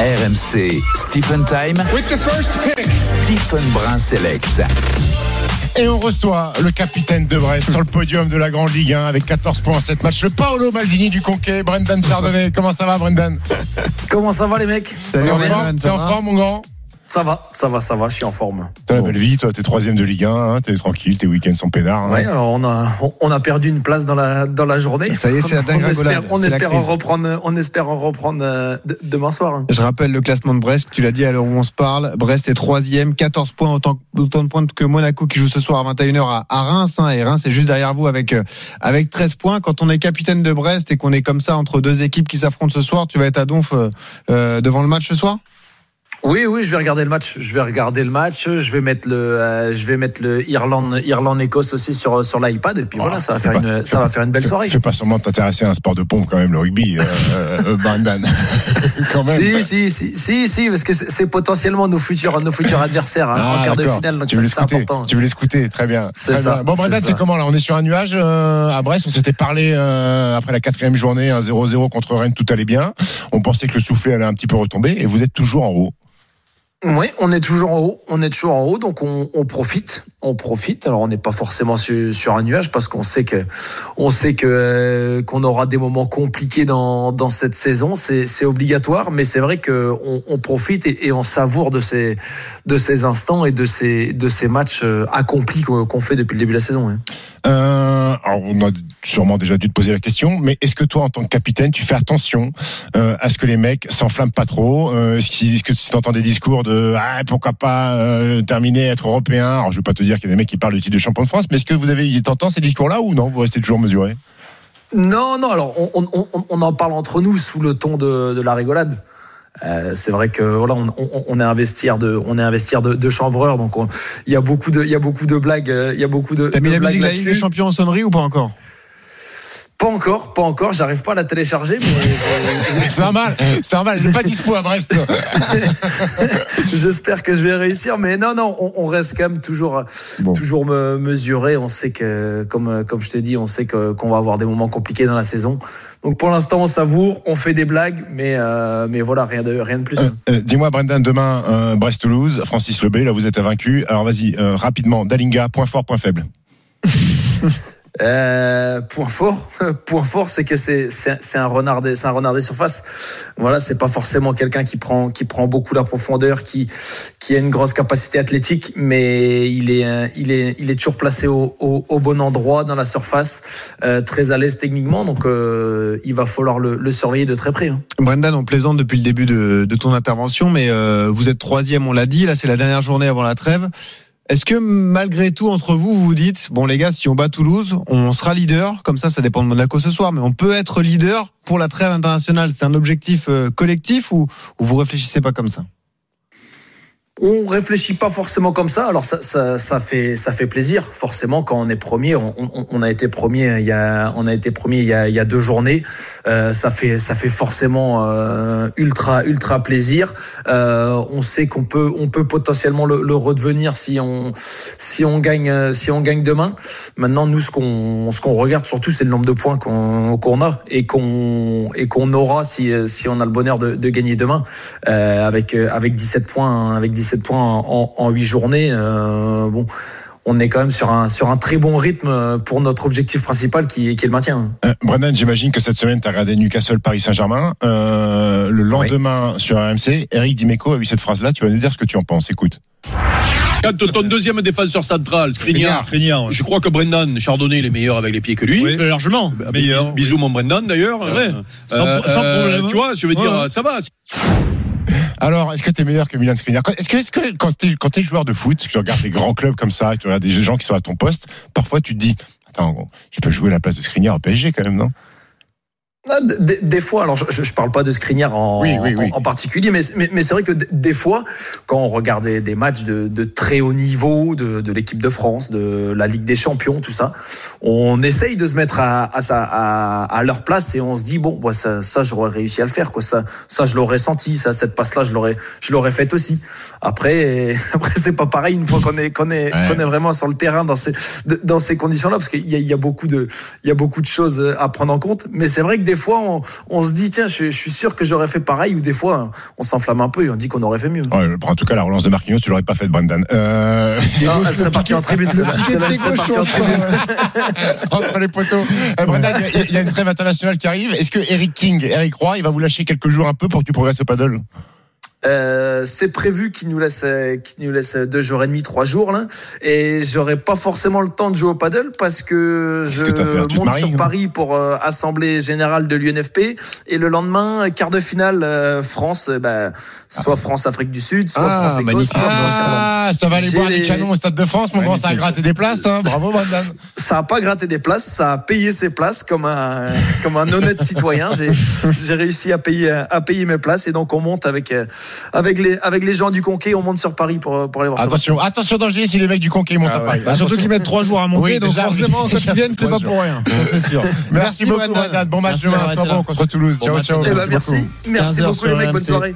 RMC Stephen Time. With the first pick. Stephen Brun Select. Et on reçoit le capitaine de Brest sur le podium de la Grande Ligue 1 avec 14 points en 7 matchs. Le Paolo Maldini du Conquet, Brendan Chardonnay. Comment ça va, Brendan? Comment ça va les mecs? En Brendan, T'es en forme, mon grand? Ça va, ça va, ça va, je suis en forme. T'as la belle vie, toi, t'es troisième de Ligue 1, hein, t'es tranquille, tes week-ends sont peinards. hein. Ouais, alors on a, on- on a perdu une place dans la, dans la journée. Ça y est, c'est la on dégringolade, espère, on espère en reprendre, on espère en reprendre euh, de- demain soir. Je rappelle le classement de Brest, tu l'as dit à l'heure où on se parle. Brest est troisième, 14 points, autant, autant de points que Monaco qui joue ce soir à 21h à, à Reims. hein, et Reims est juste derrière vous avec, euh, avec 13 points. Quand on est capitaine de Brest et qu'on est comme ça entre deux équipes qui s'affrontent ce soir, tu vas être à Donf euh, devant le match ce soir? Oui, oui, je vais regarder le match. Je vais regarder le match. Je vais mettre le, euh, je vais mettre le Irlande, Irlande Écosse aussi sur sur l'iPad. Et puis voilà, ça va faire pas- une, ça va faire une belle soirée. Fais pas seulement t'intéresser à un sport de pompe quand même, le rugby, euh, euh, Brendan. quand même. Si, si, si, si, si, parce que c'est potentiellement nos futurs, nos futurs adversaires hein, Ah, en quart de finale. Donc tu veux les c'est important. tu veux les scouter, très bien. C'est Très ça, bien. Bon, ça. c'est comment là? On est sur un nuage euh, à Brest? On s'était parlé euh, après la quatrième journée, un 0-0 contre Rennes, tout allait bien. On pensait que le soufflet allait un petit peu retomber, et vous êtes toujours en haut. Oui, on est toujours en haut, on est toujours en haut, donc on, on profite, on profite. Alors on n'est pas forcément sur, sur un nuage parce qu'on sait que, on sait que euh, qu'on aura des moments compliqués dans, dans cette saison, c'est c'est obligatoire, mais c'est vrai que on, on profite et, et on savoure de ces de ces instants et de ces de ces matchs euh, accomplis qu'on fait depuis le début de la saison. hein. Euh, alors on a sûrement déjà dû te poser la question, mais est-ce que toi, en tant que capitaine, tu fais attention euh, à ce que les mecs s'enflamment pas trop euh, Est-ce que tu entends des discours de ah, pourquoi pas euh, terminer, être européen Alors je veux pas te dire qu'il y a des mecs qui parlent du titre de champion de France, mais est-ce que vous avez t'entends ces discours-là ou non Vous restez toujours mesuré Non, non, alors on en parle entre nous sous le ton de, de la rigolade. Euh, c'est vrai que voilà, on, on, on est un vestiaire de, on est un vestiaire de, de chambreurs, donc on- il y a beaucoup de, il y a beaucoup de blagues, euh, il y a beaucoup de. T'as mis de la blagues musique de la Ligue des. Champions en sonnerie ou pas encore? Pas encore, pas encore. J'arrive pas à la télécharger, mais C'est normal, c'est normal. C'est pas dispo à Brest. j'espère que je vais réussir. Mais non, non, on, on reste quand même toujours, Bon. toujours me, mesuré. On sait que, comme, comme je te dis, on sait que qu'on va avoir des moments compliqués dans la saison. Donc pour l'instant, on savoure, on fait des blagues, mais, euh, mais voilà, rien de, rien de plus. Euh, euh, Dis-moi, Brendan, demain, euh, Brest-Toulouse, Francis Lebé, là vous êtes vaincu. Alors vas-y, euh, rapidement, Dalinga, point fort, point faible. Euh, point fort, point fort, c'est que c'est c'est un renard des c'est un renard des surfaces. Voilà, c'est pas forcément quelqu'un qui prend qui prend beaucoup la profondeur, qui qui a une grosse capacité athlétique, mais il est euh, il est il est toujours placé au, au, au bon endroit dans la surface, euh, très à l'aise techniquement, donc euh, il va falloir le, le surveiller de très près. hein. Brendan, on plaisante depuis le début de, de ton intervention, mais euh, vous êtes troisième, on l'a dit. Là, c'est la dernière journée avant la trêve. Est-ce que malgré tout, entre vous, vous vous dites, bon les gars, si on bat Toulouse, on sera leader, comme ça, ça dépend de Monaco ce soir, mais on peut être leader pour la trêve internationale. C'est un objectif euh, collectif ou, ou vous réfléchissez pas comme ça? On réfléchit pas forcément comme ça. Alors ça, ça, ça fait ça fait plaisir forcément quand on est premier. On, on, on a été premier il y a on a été premier il y a, il y a deux journées. Euh, ça fait ça fait forcément euh, ultra ultra plaisir. Euh, on sait qu'on peut on peut potentiellement le, le redevenir si on si on gagne si on gagne demain. Maintenant nous ce qu'on ce qu'on regarde surtout c'est le nombre de points qu'on qu'on a et qu'on et qu'on aura si si on a le bonheur de, de gagner demain euh, avec avec 17 points avec 17 points en, en 8 journées euh, bon on est quand même sur un sur un très bon rythme pour notre objectif principal qui, est- qui est le maintien. Euh, Brendan, j'imagine que cette semaine, tu as regardé Newcastle Paris Saint-Germain. Euh, le lendemain, sur RMC, Eric Dimeco a eu cette phrase-là. Tu vas nous dire ce que tu en penses. Écoute. Quand ton deuxième défenseur central, Skriniar, Skriniar, ouais. je crois que Brendan Chardonnay il est meilleur avec les pieds que lui. Oui, largement. Bah, meilleur. bis- Bisous mon Brendan d'ailleurs. Ouais. Euh, Sans- euh, sans problème. Tu vois, je veux dire, Ouais. ça va. Alors, est-ce que tu es meilleur que Milan Skriniar Est-ce que, est-ce que quand tu es, joueur de foot, tu regardes des grands clubs comme ça, tu regardes des gens qui sont à ton poste, parfois tu te dis, attends, je peux jouer à la place de Skriniar au PSG quand même, non? Des, des fois, alors je, je parle pas de Skriniar en, Oui, oui, oui. en, en particulier, mais, mais, mais c'est vrai que des fois, quand on regardait des matchs de, de très haut niveau de, de l'équipe de France, de la Ligue des Champions, tout ça, on essaye de se mettre à, à, sa, à, à leur place et on se dit bon, bah, ça, ça j'aurais réussi à le faire, quoi. Ça, ça je l'aurais senti, ça, cette passe-là, je l'aurais, je l'aurais faite aussi. Après, après c'est pas pareil une fois qu'on est, qu'on est, Ouais. qu'on est vraiment sur le terrain dans ces, dans ces conditions-là, parce qu'il y a, il y a beaucoup de, il y a beaucoup de choses à prendre en compte. Mais c'est vrai que des fois, on, on se dit, tiens, je, je suis sûr que j'aurais fait pareil, ou des fois, on s'enflamme un peu et on dit qu'on aurait fait mieux. Ouais, en tout cas, la relance de Marquinhos, tu l'aurais pas fait de Brendan. Euh, Non, elle serait partie en tribune. Entre les poteaux. Euh, Brendan, il y a- il y, a une trêve internationale qui arrive. Est-ce que Eric King, Eric Roy, il va vous lâcher quelques jours un peu pour que tu progresses au paddle? Euh, c'est prévu qu'il nous laisse qu'il nous laisse deux jours et demi, trois jours là, et j'aurai pas forcément le temps de jouer au paddle parce que je que monte sur hein Paris pour euh, assemblée générale de l'UNFP et le lendemain quart de finale euh, France, euh, bah, soit France Afrique du Sud, soit Ah, France Écosse, France Irlande. Ah, ça va aller boire les les- canons au Stade de France, mon grand, ça a Magnifique. gratté des places. Hein. Bravo, Brendan. Ça a pas gratté des places, ça a payé ses places comme un comme un honnête citoyen. J'ai j'ai réussi à payer à payer mes places et donc on monte avec euh, avec les avec les gens du Conquet, on monte sur Paris pour pour aller voir ça. Attention, attention danger si les mecs du Conquet montent Ah à. Paris. Bah, surtout qu'ils mettent trois jours à monter, Oui, donc déjà, forcément, quand ils viennent, c'est pas pour rien. C'est sûr. Merci, beaucoup, Brendan. Bon match Merci demain, là. bon contre Toulouse. Bon ciao, ciao. Eh ben, merci, merci 15 heures beaucoup les mecs, bonne soirée.